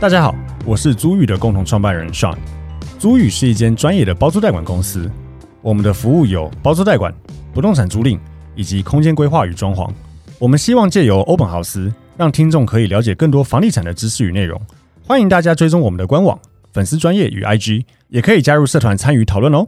大家好，我是租寓的共同创办人 Sean。租寓是一间专业的包租代管公司，我们的服务有包租代管、不动产租赁以及空间规划与装潢。我们希望借由欧本豪斯，让听众可以了解更多房地产的知识与内容。欢迎大家追踪我们的官网、粉丝专业与 IG，也可以加入社团参与讨论哦。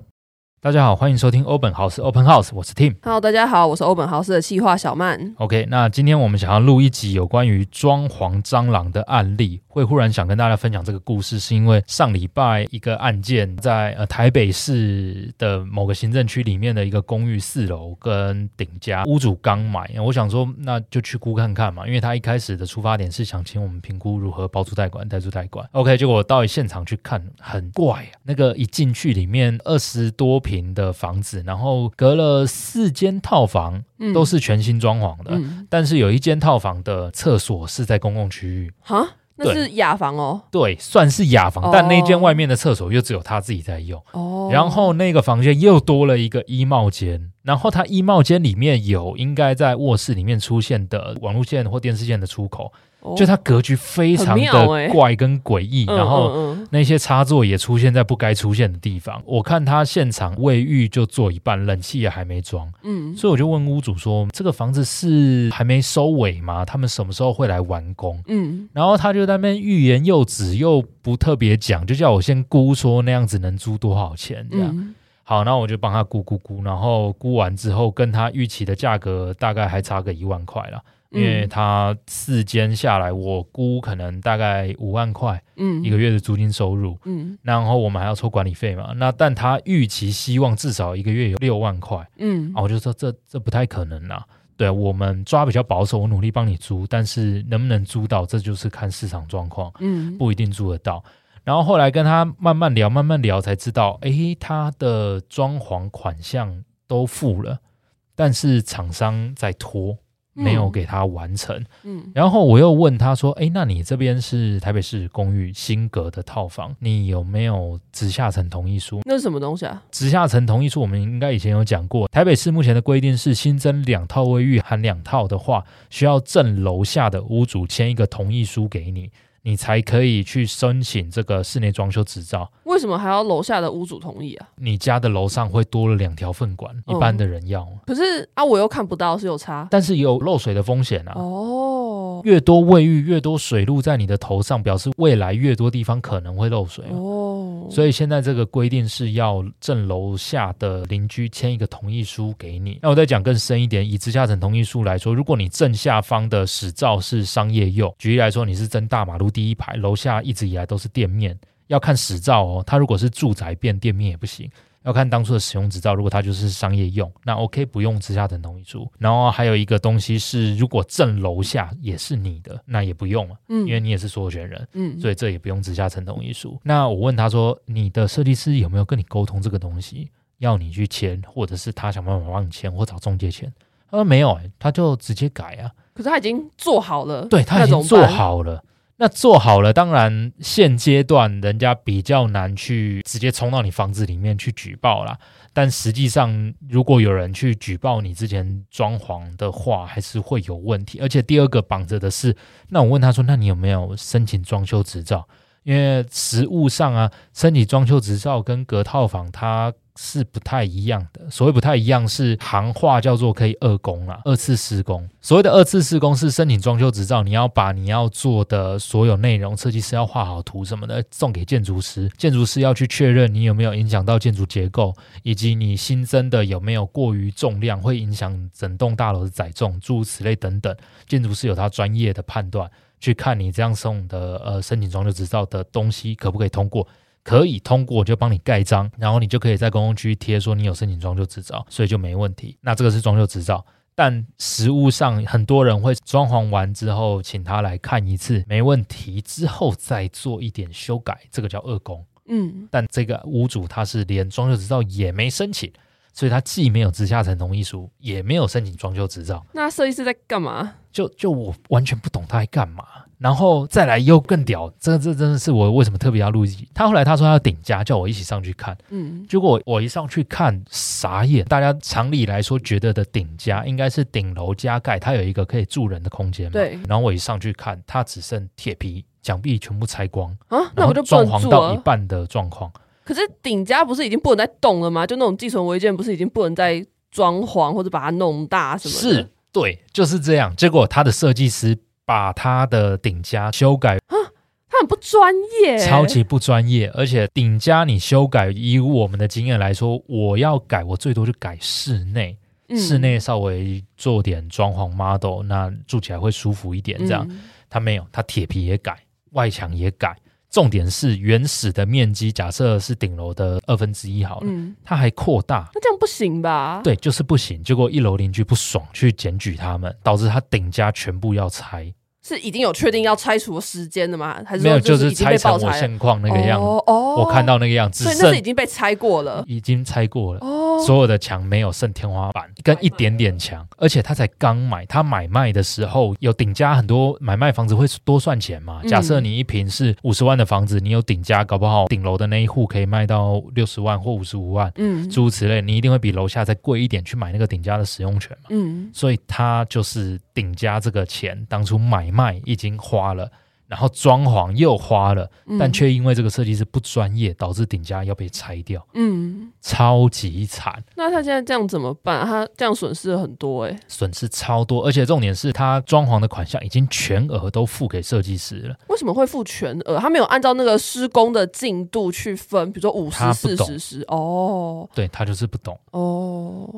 大家好，欢迎收听欧本豪斯 Open House，我是 Tim。Hello，大家好，我是欧本豪斯的企划小曼。OK，那今天我们想要录一集有关于装潢蟑螂的案例。会忽然想跟大家分享这个故事，是因为上礼拜一个案件在呃台北市的某个行政区里面的一个公寓四楼跟顶家屋主刚买，我想说那就去估看看嘛，因为他一开始的出发点是想请我们评估如何包租代管、代租代管。OK，结果我到现场去看，很怪啊，那个一进去里面二十多平的房子，然后隔了四间套房，都是全新装潢的，嗯、但是有一间套房的厕所是在公共区域。哈？那是雅房哦，对，算是雅房，但那间外面的厕所又只有他自己在用。哦，然后那个房间又多了一个衣帽间，然后他衣帽间里面有应该在卧室里面出现的网路线或电视线的出口。就它格局非常的怪跟诡异，欸、然后那些插座也出现在不该出现的地方。嗯嗯嗯、我看他现场卫浴就做一半，冷气也还没装。嗯，所以我就问屋主说：“这个房子是还没收尾吗？他们什么时候会来完工？”嗯，然后他就在那边欲言又止，又不特别讲，就叫我先估说那样子能租多少钱这样。嗯、好，那我就帮他估估估，然后估完之后跟他预期的价格大概还差个一万块了。因为他四间下来，我估可能大概五万块，嗯，一个月的租金收入，嗯，然后我们还要抽管理费嘛，那但他预期希望至少一个月有六万块，嗯，啊，我就说这这不太可能啦，对，我们抓比较保守，我努力帮你租，但是能不能租到，这就是看市场状况，嗯，不一定租得到。然后后来跟他慢慢聊，慢慢聊才知道，哎，他的装潢款项都付了，但是厂商在拖。没有给他完成，嗯，然后我又问他说：“哎，那你这边是台北市公寓新阁的套房，你有没有直下层同意书？那是什么东西啊？直下层同意书，我们应该以前有讲过。台北市目前的规定是，新增两套卫浴含两套的话，需要正楼下的屋主签一个同意书给你。”你才可以去申请这个室内装修执照。为什么还要楼下的屋主同意啊？你家的楼上会多了两条粪管，嗯、一般的人要。可是啊，我又看不到是有差，但是有漏水的风险啊。哦，越多卫浴，越多水路在你的头上，表示未来越多地方可能会漏水。哦，所以现在这个规定是要正楼下的邻居签一个同意书给你。那我再讲更深一点，以直下层同意书来说，如果你正下方的使照是商业用，举例来说，你是真大马路。第一排楼下一直以来都是店面，要看使照哦。它如果是住宅变店面也不行，要看当初的使用执照。如果他就是商业用，那 OK 不用直下层同意书。然后还有一个东西是，如果正楼下也是你的，那也不用了，嗯，因为你也是所有权人，嗯，所以这也不用直下层同意书。那我问他说，你的设计师有没有跟你沟通这个东西，要你去签，或者是他想办法帮你签，或找中介签？他说没有，哎，他就直接改啊。可是他已经做好了，对，他已经做好了。那做好了，当然现阶段人家比较难去直接冲到你房子里面去举报啦。但实际上，如果有人去举报你之前装潢的话，还是会有问题。而且第二个绑着的是，那我问他说：“那你有没有申请装修执照？”因为实务上啊，申请装修执照跟隔套房它。是不太一样的。所谓不太一样，是行话叫做可以二工啊，二次施工。所谓的二次施工是申请装修执照，你要把你要做的所有内容，设计师要画好图什么的，送给建筑师，建筑师要去确认你有没有影响到建筑结构，以及你新增的有没有过于重量，会影响整栋大楼的载重，诸如此类等等。建筑师有他专业的判断，去看你这样送的呃申请装修执照的东西可不可以通过。可以通过就帮你盖章，然后你就可以在公共区贴说你有申请装修执照，所以就没问题。那这个是装修执照，但实物上很多人会装潢完之后请他来看一次，没问题之后再做一点修改，这个叫二工。嗯，但这个屋主他是连装修执照也没申请，所以他既没有直下层同意书，也没有申请装修执照。那设计师在干嘛？就就我完全不懂他在干嘛。然后再来又更屌，这这真的是我为什么特别要录一集。他后来他说他要顶家，叫我一起上去看。嗯，结果我一上去看傻眼。大家常理来说觉得的顶家应该是顶楼加盖，它有一个可以住人的空间嘛。对。然后我一上去看，它只剩铁皮墙壁全部拆光啊，那我就装潢到一半的状况。可是顶家不是已经不能再动了吗？就那种寄存违建，不是已经不能再装潢或者把它弄大什么的？是，对，就是这样。结果他的设计师把他的顶加修改啊，他很不专业，超级不专业。而且顶加你修改，以我们的经验来说，我要改，我最多就改室内，嗯、室内稍微做点装潢 model，那住起来会舒服一点。这样、嗯、他没有，他铁皮也改，外墙也改。重点是原始的面积，假设是顶楼的二分之一好了，嗯，它还扩大，那这样不行吧？对，就是不行。结果一楼邻居不爽，去检举他们，导致他顶家全部要拆。是已经有确定要拆除时间的吗？还是没有？就是拆成我现况那个样子。哦，我看到那个样子，所以那是已经被拆过了，已经拆过了。哦，所有的墙没有剩天花板跟一点点墙，而且他才刚买，他买卖的时候有顶加，很多买卖房子会多算钱嘛。假设你一平是五十万的房子，你有顶加，搞不好顶楼的那一户可以卖到六十万或五十五万，嗯，诸如此类，你一定会比楼下再贵一点去买那个顶加的使用权嘛。嗯，所以他就是顶加这个钱，当初买卖已经花了。然后装潢又花了，但却因为这个设计师不专业，导致顶加要被拆掉，嗯，超级惨。那他现在这样怎么办？他这样损失了很多哎、欸，损失超多，而且重点是他装潢的款项已经全额都付给设计师了。为什么会付全额？他没有按照那个施工的进度去分，比如说五十、四十、十。哦，对他就是不懂。哦，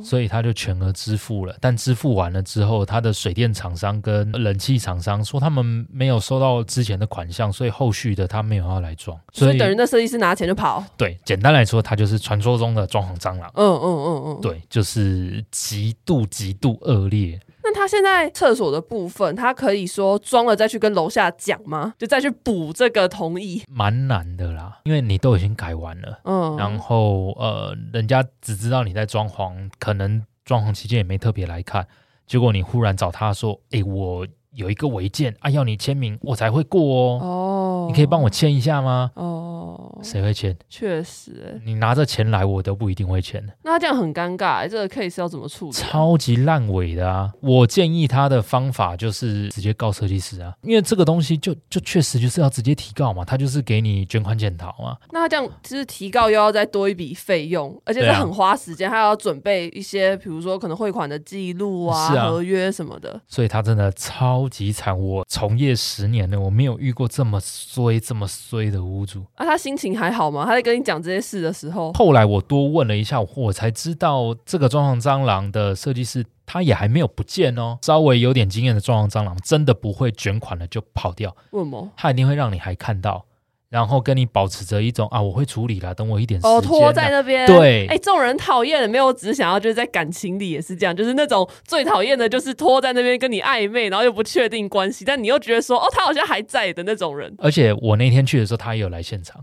所以他就全额支付了。但支付完了之后，他的水电厂商跟冷气厂商说他们没有收到。之前的款项，所以后续的他没有要来装，所以，所以等于那设计师拿钱就跑。对，简单来说，他就是传说中的装潢蟑螂。嗯嗯嗯嗯，对，就是极度极度恶劣。那他现在厕所的部分，他可以说装了再去跟楼下讲吗？就再去补这个同意？蛮难的啦，因为你都已经改完了。嗯，然后呃，人家只知道你在装潢，可能装潢期间也没特别来看，结果你忽然找他说：“哎、欸，我。”有一个违建啊，要你签名，我才会过哦。哦，你可以帮我签一下吗？哦，谁会签？确实，你拿着钱来，我都不一定会签。那他这样很尴尬，这个 case 要怎么处理？超级烂尾的啊！我建议他的方法就是直接告设计师啊，因为这个东西就就确实就是要直接提告嘛，他就是给你捐款检讨嘛。那他这样就是提告又要再多一笔费用，而且是很花时间，还要准备一些，比如说可能汇款的记录啊、啊合约什么的。所以他真的超。超级惨！我从业十年了，我没有遇过这么衰、这么衰的屋主。啊，他心情还好吗？他在跟你讲这些事的时候，后来我多问了一下，我才知道这个装潢蟑螂的设计师，他也还没有不见哦。稍微有点经验的装潢蟑螂，真的不会卷款了就跑掉。为什么？他一定会让你还看到。然后跟你保持着一种啊，我会处理啦，等我一点时间。哦，拖在那边。对，哎，这种人讨厌的，没有，我只是想要就是在感情里也是这样，就是那种最讨厌的就是拖在那边跟你暧昧，然后又不确定关系，但你又觉得说哦，他好像还在的那种人。而且我那天去的时候，他也有来现场。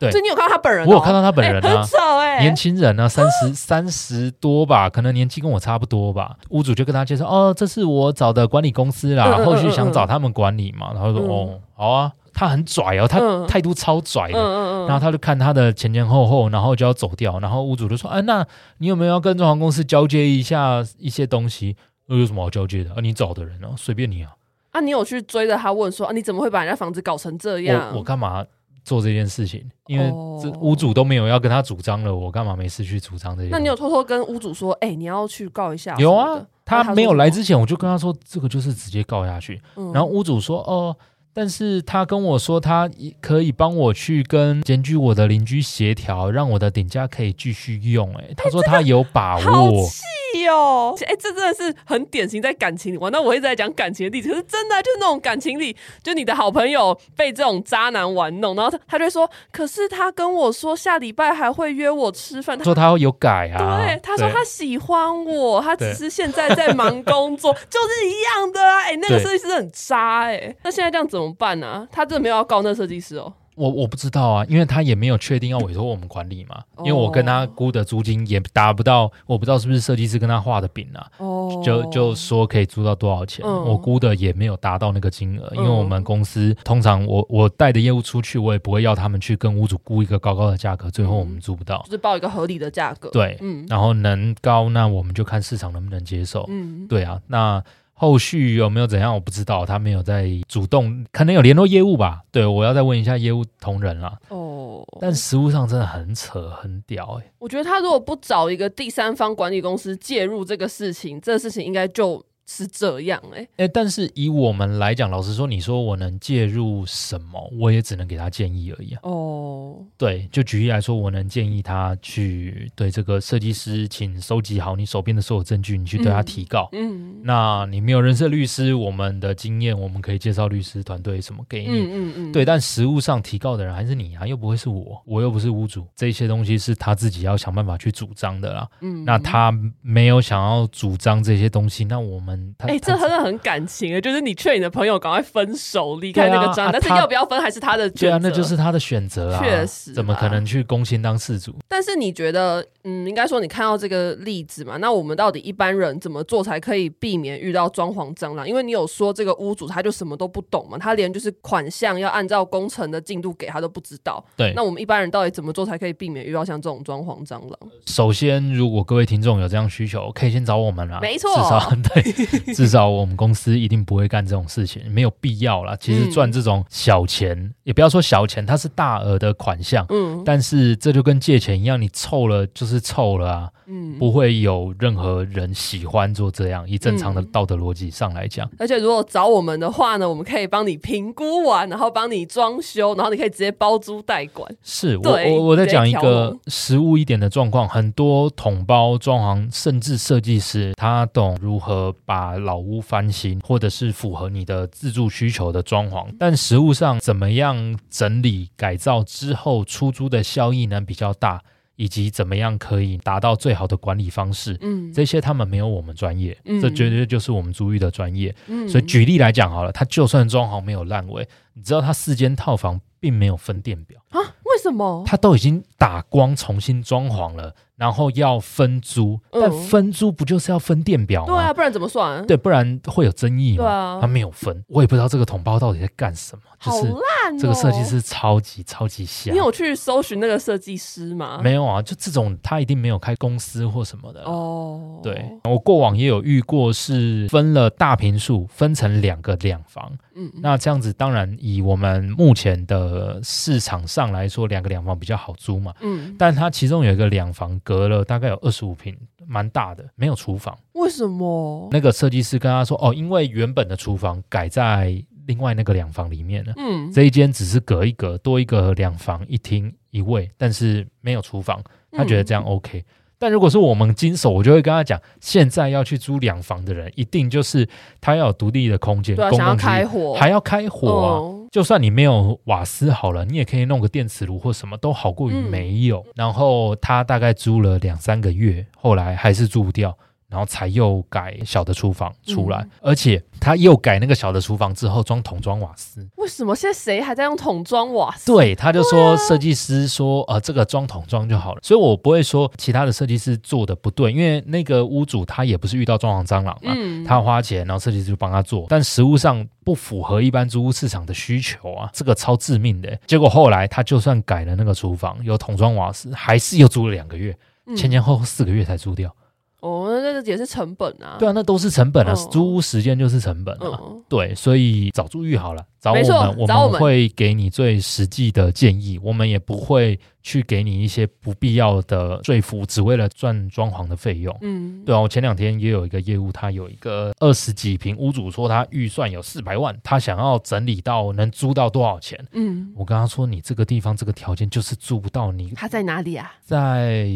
对，所以你有看到他本人？我有看到他本人啊，很丑哎，年轻人啊，三十 三十多吧，可能年纪跟我差不多吧。屋主就跟他介绍，哦，这是我找的管理公司啦，后续想找他们管理嘛，然后说哦，好啊。他很拽哦，他态度超拽的。嗯嗯嗯，然后他就看他的前前后后，然后就要走掉。然后屋主就说：“哎，那你有没有要跟装潢公司交接一下一些东西？那有什么好交接的？啊，你找的人哦，随便你啊。啊，你有去追着他问说啊，你怎么会把人家房子搞成这样？我我干嘛做这件事情？因为这屋主都没有要跟他主张了，我干嘛没事去主张这些？那你有偷偷跟屋主说，哎，你要去告一下？有啊，他没有来之前，我就跟他说，这个就是直接告下去。嗯，然后屋主说，哦。但是他跟我说，他可以帮我去跟检举我的邻居协调，让我的顶家可以继续用。哎，他说他有把握。气哦！哎、欸，这真的是很典型在感情里。那我一直在讲感情的例子，可是真的、啊、就是那种感情里，就你的好朋友被这种渣男玩弄，然后他他就说，可是他跟我说下礼拜还会约我吃饭。他说他有改啊。对，他说他喜欢我，他只是现在在忙工作，就是一样的啊。哎、欸，那个设计师很渣哎、欸。那现在这样怎么？怎么办呢、啊？他真的没有要告那设计师哦。我我不知道啊，因为他也没有确定要委托我们管理嘛。因为我跟他估的租金也达不到，我不知道是不是设计师跟他画的饼啊。哦，就就说可以租到多少钱，嗯、我估的也没有达到那个金额。因为我们公司通常我我带的业务出去，我也不会要他们去跟屋主估一个高高的价格，最后我们租不到，就是报一个合理的价格。对，嗯，然后能高那我们就看市场能不能接受。嗯，对啊，那。后续有没有怎样？我不知道，他没有在主动，可能有联络业务吧。对，我要再问一下业务同仁了。哦，但实物上真的很扯，很屌哎、欸。我觉得他如果不找一个第三方管理公司介入这个事情，这个事情应该就。是这样哎、欸，哎、欸，但是以我们来讲，老实说，你说我能介入什么，我也只能给他建议而已啊。哦，对，就举例来说，我能建议他去对这个设计师，请收集好你手边的所有证据，你去对他提告。嗯，嗯，那你没有认识律师，我们的经验，我们可以介绍律师团队什么给你。嗯嗯，嗯对，但实务上提告的人还是你啊，又不会是我，我又不是屋主，这些东西是他自己要想办法去主张的啦。嗯，那他没有想要主张这些东西，那我们。哎、欸，这真的很感情啊！就是你劝你的朋友赶快分手，离开那个张，啊、但是要不要分还是他的选择。对啊，那就是他的选择啊。确实，怎么可能去攻心当事主？但是你觉得，嗯，应该说你看到这个例子嘛？那我们到底一般人怎么做才可以避免遇到装潢蟑螂？因为你有说这个屋主他就什么都不懂嘛，他连就是款项要按照工程的进度给他都不知道。对，那我们一般人到底怎么做才可以避免遇到像这种装潢蟑螂？首先，如果各位听众有这样需求，可以先找我们啦。没错，至少 对。至少我们公司一定不会干这种事情，没有必要啦。其实赚这种小钱，嗯、也不要说小钱，它是大额的款项。嗯，但是这就跟借钱一样，你凑了就是凑了啊。嗯，不会有任何人喜欢做这样。以正常的道德逻辑上来讲，而且如果找我们的话呢，我们可以帮你评估完，然后帮你装修，然后你可以直接包租代管。是我我我在讲一个实务一点的状况，很多统包装潢，甚至设计师，他懂如何把老屋翻新，或者是符合你的自住需求的装潢，但实物上怎么样整理改造之后出租的效益呢比较大？以及怎么样可以达到最好的管理方式？嗯，这些他们没有我们专业，嗯，这绝对就是我们租寓的专业。嗯，所以举例来讲好了，他就算装潢没有烂尾，你知道他四间套房并没有分电表啊？为什么？他都已经打光重新装潢了。然后要分租，但分租不就是要分电表吗？对啊，不然怎么算？对，不然会有争议嘛。对啊，他没有分，我也不知道这个同胞到底在干什么。好烂哦！这个设计师超级超级瞎。你有去搜寻那个设计师吗？没有啊，就这种他一定没有开公司或什么的哦。对，我过往也有遇过，是分了大平数，分成两个两房。嗯，那这样子当然以我们目前的市场上来说，两个两房比较好租嘛。嗯，但他其中有一个两房。隔了大概有二十五平，蛮大的，没有厨房。为什么？那个设计师跟他说：“哦，因为原本的厨房改在另外那个两房里面了。嗯，这一间只是隔一隔，多一个两房一厅一卫，但是没有厨房。他觉得这样 OK。嗯”但如果是我们经手，我就会跟他讲，现在要去租两房的人，一定就是他要有独立的空间，对啊，公共想要开火，还要开火啊。哦，就算你没有瓦斯好了，你也可以弄个电磁炉或什么都好过于没有。嗯，然后他大概租了两三个月，后来还是租不掉。然后才又改小的厨房出来，嗯、而且他又改那个小的厨房之后装桶装瓦斯。为什么现在谁还在用桶装瓦斯？对，他就说设计师说，啊、呃，这个装桶装就好了。所以我不会说其他的设计师做的不对，因为那个屋主他也不是遇到装潢蟑螂嘛，嗯、他花钱，然后设计师就帮他做，但实物上不符合一般租屋市场的需求啊，这个超致命的。结果后来他就算改了那个厨房，有桶装瓦斯，还是又租了两个月，前前后后四个月才租掉。哦，那这个也是成本啊。对啊，那都是成本啊，哦、租屋时间就是成本啊。嗯、对，所以找租寓好了，找我们，错我们会给你最实际的建议，我们也不会去给你一些不必要的说服，只为了赚装潢的费用。嗯，对啊，我前两天也有一个业务，他有一个二十几平，屋主说他预算有四百万，他想要整理到能租到多少钱？嗯，我跟他说，你这个地方这个条件就是租不到你。他在哪里啊？在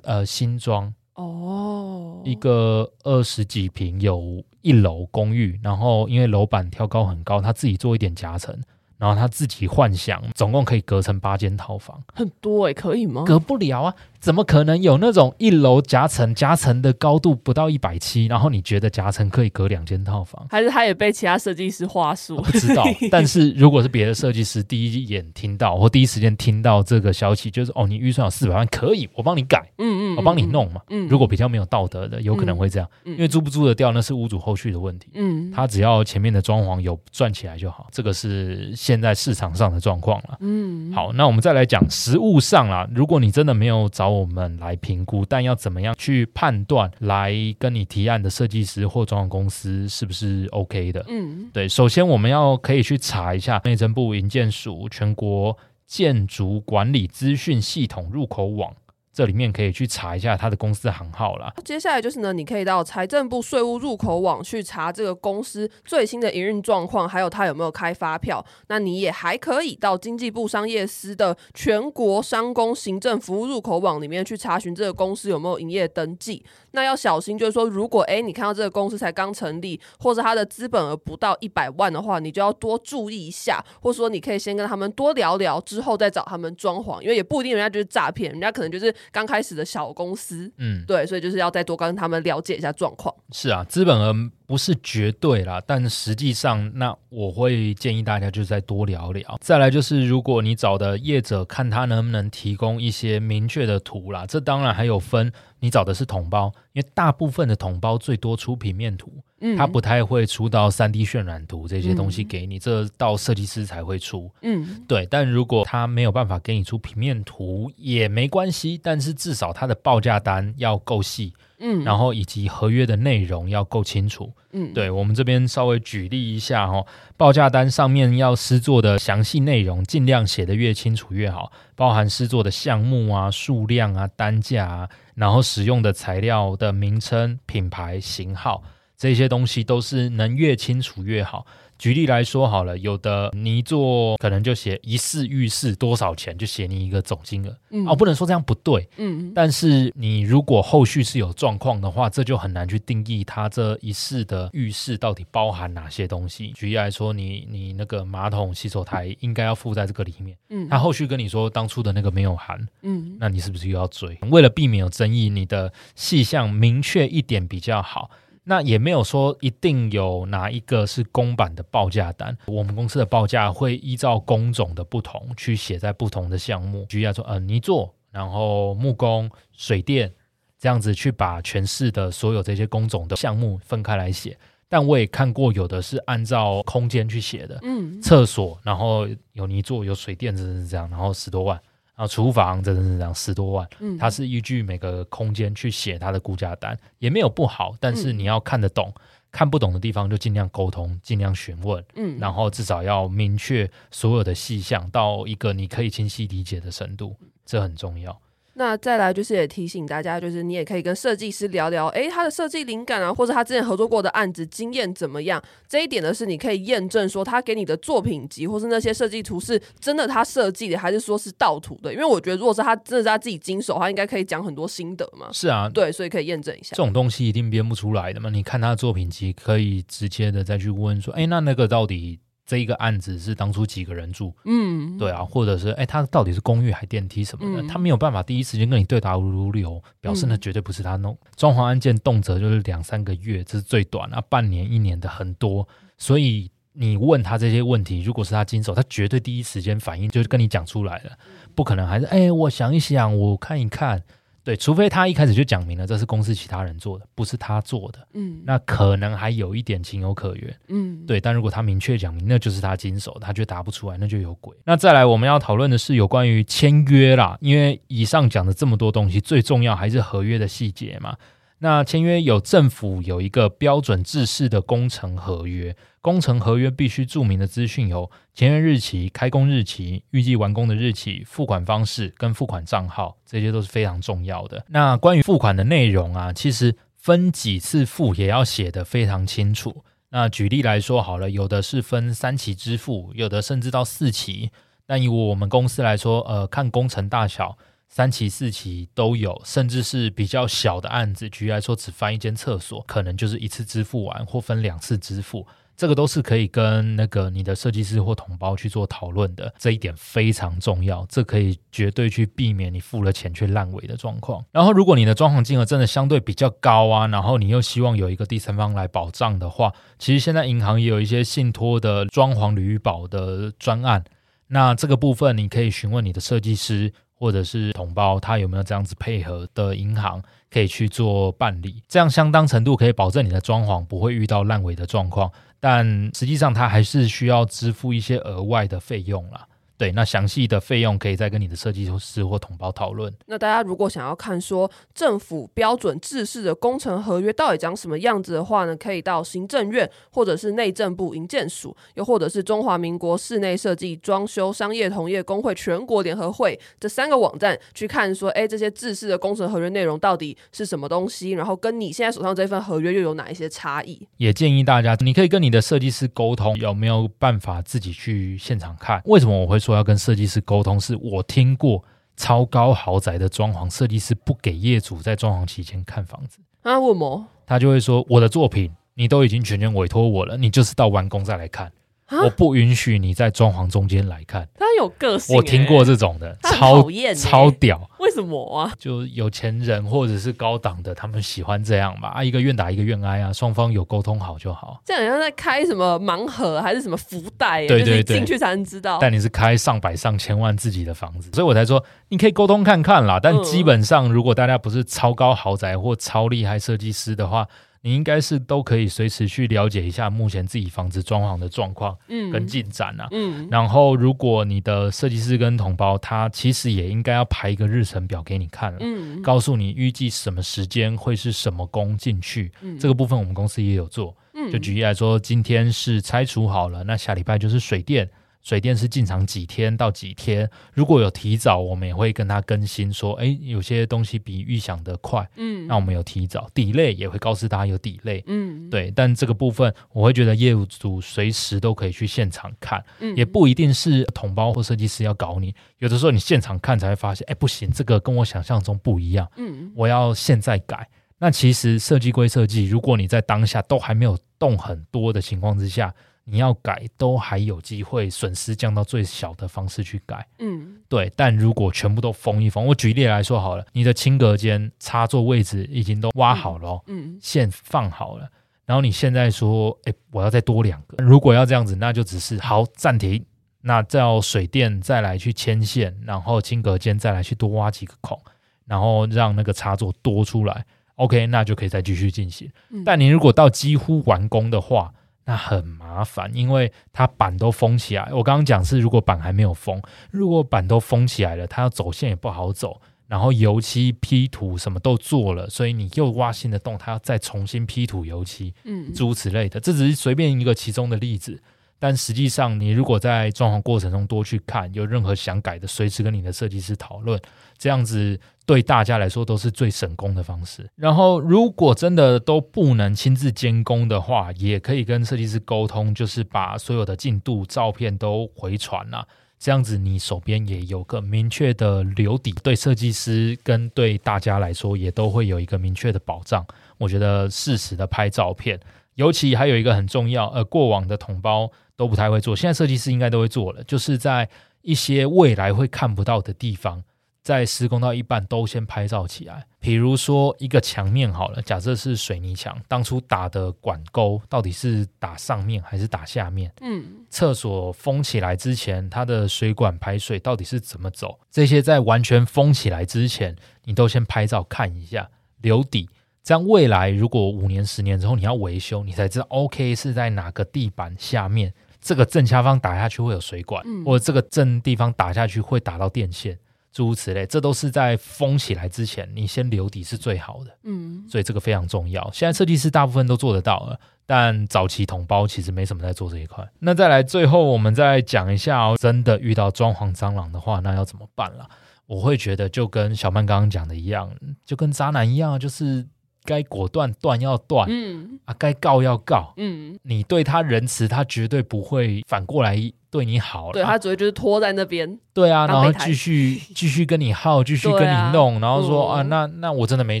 呃新庄。哦，一个二十几平有一楼公寓，然后因为楼板挑高很高，他自己做一点夹层，然后他自己幻想，总共可以隔成八间套房，很多哎、欸，可以吗？隔不了啊。怎么可能有那种一楼夹层，夹层的高度不到一百七，然后你觉得夹层可以隔两间套房？还是他也被其他设计师话术？不知道。但是如果是别的设计师第一眼听到或第一时间听到这个消息，就是哦，你预算有四百万，可以，我帮你改，嗯嗯，嗯，我帮你弄嘛。嗯，如果比较没有道德的，有可能会这样，嗯、因为租不租得掉那是屋主后续的问题。嗯，他只要前面的装潢有赚起来就好，这个是现在市场上的状况了。嗯，好，那我们再来讲实物上啦，如果你真的没有找我们来评估，但要怎么样去判断来跟你提案的设计师或装潢公司是不是 OK 的？嗯，对，首先我们要可以去查一下内政部营建署全国建筑管理资讯系统入口网。这里面可以去查一下他的公司行号啦。接下来就是呢，你可以到财政部税务入口网去查这个公司最新的营运状况，还有他有没有开发票。那你也还可以到经济部商业司的全国商工行政服务入口网里面去查询这个公司有没有营业登记。那要小心，就是说，如果哎你看到这个公司才刚成立，或者它的资本额不到一百万的话，你就要多注意一下，或者说你可以先跟他们多聊聊，之后再找他们装潢，因为也不一定人家就是诈骗，人家可能就是。刚开始的小公司，嗯，对，所以就是要再多跟他们了解一下状况。是啊，资本额不是绝对啦，但实际上，那我会建议大家就再多聊聊。再来就是，如果你找的业者，看他能不能提供一些明确的图啦。这当然还有分，你找的是统包，因为大部分的统包最多出平面图。他不太会出到三 D 渲染图这些东西给你，嗯、这到设计师才会出。嗯，对。但如果他没有办法给你出平面图也没关系，但是至少他的报价单要够细，嗯，然后以及合约的内容要够清楚。嗯，对，我们这边稍微举例一下哦，报价单上面要施作的详细内容尽量写得越清楚越好，包含施作的项目啊、数量啊、单价啊，然后使用的材料的名称、品牌、型号。这些东西都是能越清楚越好。举例来说好了，有的你做可能就写一室浴室多少钱，就写你一个总金额。嗯，哦，不能说这样不对。嗯，但是你如果后续是有状况的话，这就很难去定义它这一室的浴室到底包含哪些东西。举例来说，你你那个马桶、洗手台应该要附在这个里面。嗯，他后续跟你说当初的那个没有含。嗯，那你是不是又要追？为了避免有争议，你的细项明确一点比较好。那也没有说一定有哪一个是公版的报价单，我们公司的报价会依照工种的不同去写在不同的项目，举例来说，呃，泥作，然后木工、水电这样子去把全市的所有这些工种的项目分开来写。但我也看过有的是按照空间去写的，嗯，厕所，然后有泥作、有水电，这样，然后十多万。然后厨房真的是这样十多万，嗯，它是依据每个空间去写它的估价单，也没有不好，但是你要看得懂，嗯、看不懂的地方就尽量沟通，尽量询问，嗯，然后至少要明确所有的细项到一个你可以清晰理解的程度，这很重要。那再来就是也提醒大家，就是你也可以跟设计师聊聊，诶，他的设计灵感啊，或者他之前合作过的案子经验怎么样？这一点呢，是你可以验证说他给你的作品集或是那些设计图是真的他设计的，还是说是盗图的？因为我觉得，如果是他真的是他自己经手，他应该可以讲很多心得嘛。是啊，对，所以可以验证一下。这种东西一定编不出来的嘛？你看他的作品集，可以直接的再去问说，诶，那那个到底？这一个案子是当初几个人住？嗯，对啊，或者是哎，他到底是公寓还电梯什么的？嗯、他没有办法第一时间跟你对答如流，表示那绝对不是他弄。装潢案件动辄就是两三个月，这是最短啊，半年一年的很多。所以你问他这些问题，如果是他经手，他绝对第一时间反应就是跟你讲出来了，不可能还是哎，我想一想，我看一看。对，除非他一开始就讲明了这是公司其他人做的，不是他做的，嗯，那可能还有一点情有可原，嗯，对。但如果他明确讲明那就是他经手，他就答不出来，那就有鬼。那再来，我们要讨论的是有关于签约啦，因为以上讲的这么多东西，最重要还是合约的细节嘛。那签约有政府有一个标准制式的工程合约，工程合约必须注明的资讯有签约日期、开工日期、预计完工的日期、付款方式跟付款账号，这些都是非常重要的。那关于付款的内容啊，其实分几次付也要写得非常清楚。那举例来说好了，有的是分三期支付，有的甚至到四期。那以我们公司来说，呃，看工程大小。三期、四期都有，甚至是比较小的案子，举例来说，只翻一间厕所，可能就是一次支付完，或分两次支付，这个都是可以跟那个你的设计师或同胞去做讨论的，这一点非常重要，这可以绝对去避免你付了钱却烂尾的状况。然后，如果你的装潢金额真的相对比较高啊，然后你又希望有一个第三方来保障的话，其实现在银行也有一些信托的装潢履保的专案，那这个部分你可以询问你的设计师。或者是同胞，他有没有这样子配合的银行可以去做办理？这样相当程度可以保证你的装潢不会遇到烂尾的状况，但实际上他还是需要支付一些额外的费用啦。对，那详细的费用可以再跟你的设计师或同胞讨论。那大家如果想要看说政府标准制式的工程合约到底长什么样子的话呢，可以到行政院或者是内政部营建署，又或者是中华民国室内设计装修商业同业工会全国联合会这三个网站去看说，哎，这些制式的工程合约内容到底是什么东西，然后跟你现在手上这份合约又有哪一些差异？也建议大家，你可以跟你的设计师沟通，有没有办法自己去现场看？为什么我会说要跟设计师沟通？是我听过超高豪宅的装潢设计师不给业主在装潢期间看房子啊？为什么？他就会说，我的作品你都已经全权委托我了，你就是到完工再来看。我不允许你在装潢中间来看。他有个性、欸，我听过这种的，超讨厌、欸，超屌。为什么啊？就有钱人或者是高档的，他们喜欢这样吧？啊，一个愿打一个愿挨啊，双方有沟通好就好。这样好像在开什么盲盒还是什么福袋、欸？对对对，进去才能知道。但你是开上百上千万自己的房子，所以我才说你可以沟通看看啦。但基本上，如果大家不是超高豪宅或超厉害设计师的话，你应该是都可以随时去了解一下目前自己房子装潢的状况，嗯，跟进展啊，嗯，然后如果你的设计师跟同胞，他其实也应该要排一个日程表给你看了，嗯，告诉你预计什么时间会是什么工进去，嗯，这个部分我们公司也有做，嗯，就举例来说，今天是拆除好了，那下礼拜就是水电。水电是进场几天到几天？如果有提早，我们也会跟他更新说，哎，有些东西比预想的快，嗯，那我们有提早，delay 也会告诉大家有 delay，嗯，对。但这个部分，我会觉得业务组随时都可以去现场看，嗯，也不一定是统包或设计师要搞你，有的时候你现场看才会发现，哎，不行，这个跟我想象中不一样，嗯，我要现在改。那其实设计归设计，如果你在当下都还没有动很多的情况之下。你要改都还有机会，损失降到最小的方式去改。嗯，对。但如果全部都封一封，我举例来说好了，你的清隔间插座位置已经都挖好了，嗯，线放好了，然后你现在说，哎，我要再多两个。如果要这样子，那就只是好暂停，那叫水电再来去牵线，然后清隔间再来去多挖几个孔，然后让那个插座多出来。OK，那就可以再继续进行。但你如果到几乎完工的话，那很麻烦，因为它板都封起来。我刚刚讲是，如果板还没有封，如果板都封起来了，它要走线也不好走。然后油漆、P 图什么都做了，所以你又挖新的洞，它要再重新 P 图油漆，嗯，诸如此类的。这只是随便一个其中的例子。但实际上，你如果在装潢过程中多去看，有任何想改的，随时跟你的设计师讨论，这样子对大家来说都是最省工的方式。然后，如果真的都不能亲自监工的话，也可以跟设计师沟通，就是把所有的进度照片都回传了，这样子你手边也有个明确的留底，对设计师跟对大家来说也都会有一个明确的保障。我觉得适时的拍照片，尤其还有一个很重要，呃，过往的同胞。都不太会做，现在设计师应该都会做了，就是在一些未来会看不到的地方，在施工到一半都先拍照起来。比如说一个墙面好了，假设是水泥墙，当初打的管沟到底是打上面还是打下面？嗯，厕所封起来之前，它的水管排水到底是怎么走？这些在完全封起来之前，你都先拍照看一下，留底。这样未来如果五年、十年之后你要维修，你才知道 OK 是在哪个地板下面。这个正下方打下去会有水管，嗯、或者这个正地方打下去会打到电线，诸如此类，这都是在封起来之前，你先留底是最好的。嗯，所以这个非常重要。现在设计师大部分都做得到了，但早期同胞其实没什么在做这一块。那再来，最后我们再讲一下哦，真的遇到装潢蟑螂的话，那要怎么办啦？我会觉得就跟小曼刚刚讲的一样，就跟渣男一样，就是。该果断断要断，嗯。啊，该告要告，嗯，你对他仁慈，他绝对不会反过来对你好了，对他只会就是拖在那边，对啊，然后继续 继续跟你耗，继续跟你弄，然后说啊，那那我真的没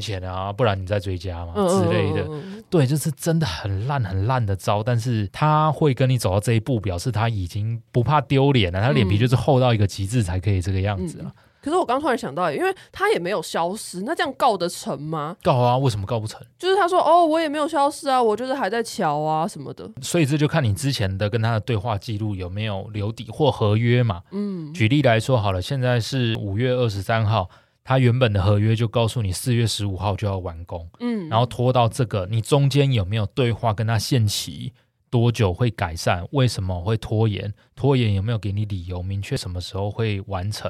钱啊，不然你再追加嘛之类的，对，就是真的很烂很烂的招，但是他会跟你走到这一步，表示他已经不怕丢脸了，他脸皮就是厚到一个极致才可以这个样子了。可是我刚突然想到，因为他也没有消失，那这样告得成吗？告啊，为什么告不成？就是他说哦，我也没有消失啊，我就是还在瞧啊什么的。所以这就看你之前的跟他的对话记录有没有留底或合约嘛。嗯，举例来说好了，现在是五月二十三号，他原本的合约就告诉你四月十五号就要完工。嗯，然后拖到这个，你中间有没有对话跟他限期？多久会改善？为什么会拖延？拖延有没有给你理由？明确什么时候会完成？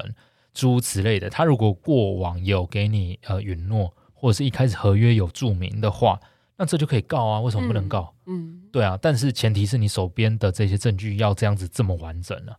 诸如此类的。他如果过往有给你呃允诺，或者是一开始合约有注明的话，那这就可以告啊。为什么不能告？嗯，嗯对啊。但是前提是你手边的这些证据要这样子这么完整了、啊。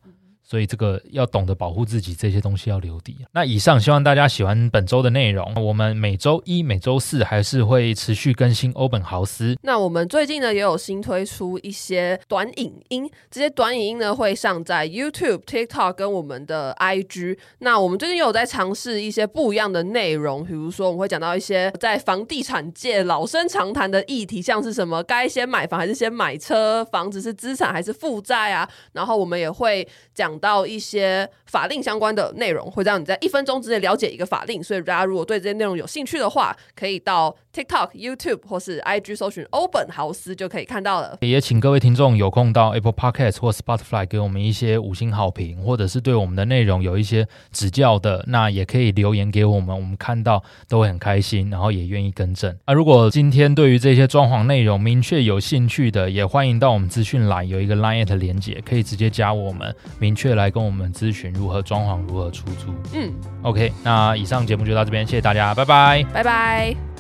所以这个要懂得保护自己，这些东西要留底。那以上希望大家喜欢本周的内容。我们每周一、每周四还是会持续更新欧本豪斯。那我们最近呢也有新推出一些短影音，这些短影音呢会上在 YouTube、TikTok 跟我们的 IG。那我们最近有在尝试一些不一样的内容，比如说我们会讲到一些在房地产界老生常谈的议题，像是什么该先买房还是先买车，房子是资产还是负债啊？然后我们也会讲。到一些法令相关的内容，会让你在一分钟之内了解一个法令。所以大家如果对这些内容有兴趣的话，可以到 TikTok、YouTube 或是 IG 搜寻欧本豪斯就可以看到了。也请各位听众有空到 Apple Podcast 或 Spotify 给我们一些五星好评，或者是对我们的内容有一些指教的，那也可以留言给我们，我们看到都会很开心，然后也愿意更正。那如果今天对于这些装潢内容明确有兴趣的，也欢迎到我们资讯栏有一个 Line@ 的连接，可以直接加我们，明确确来跟我们咨询如何装潢、如何出租。嗯，OK，那以上节目就到这边，谢谢大家，拜拜，拜拜。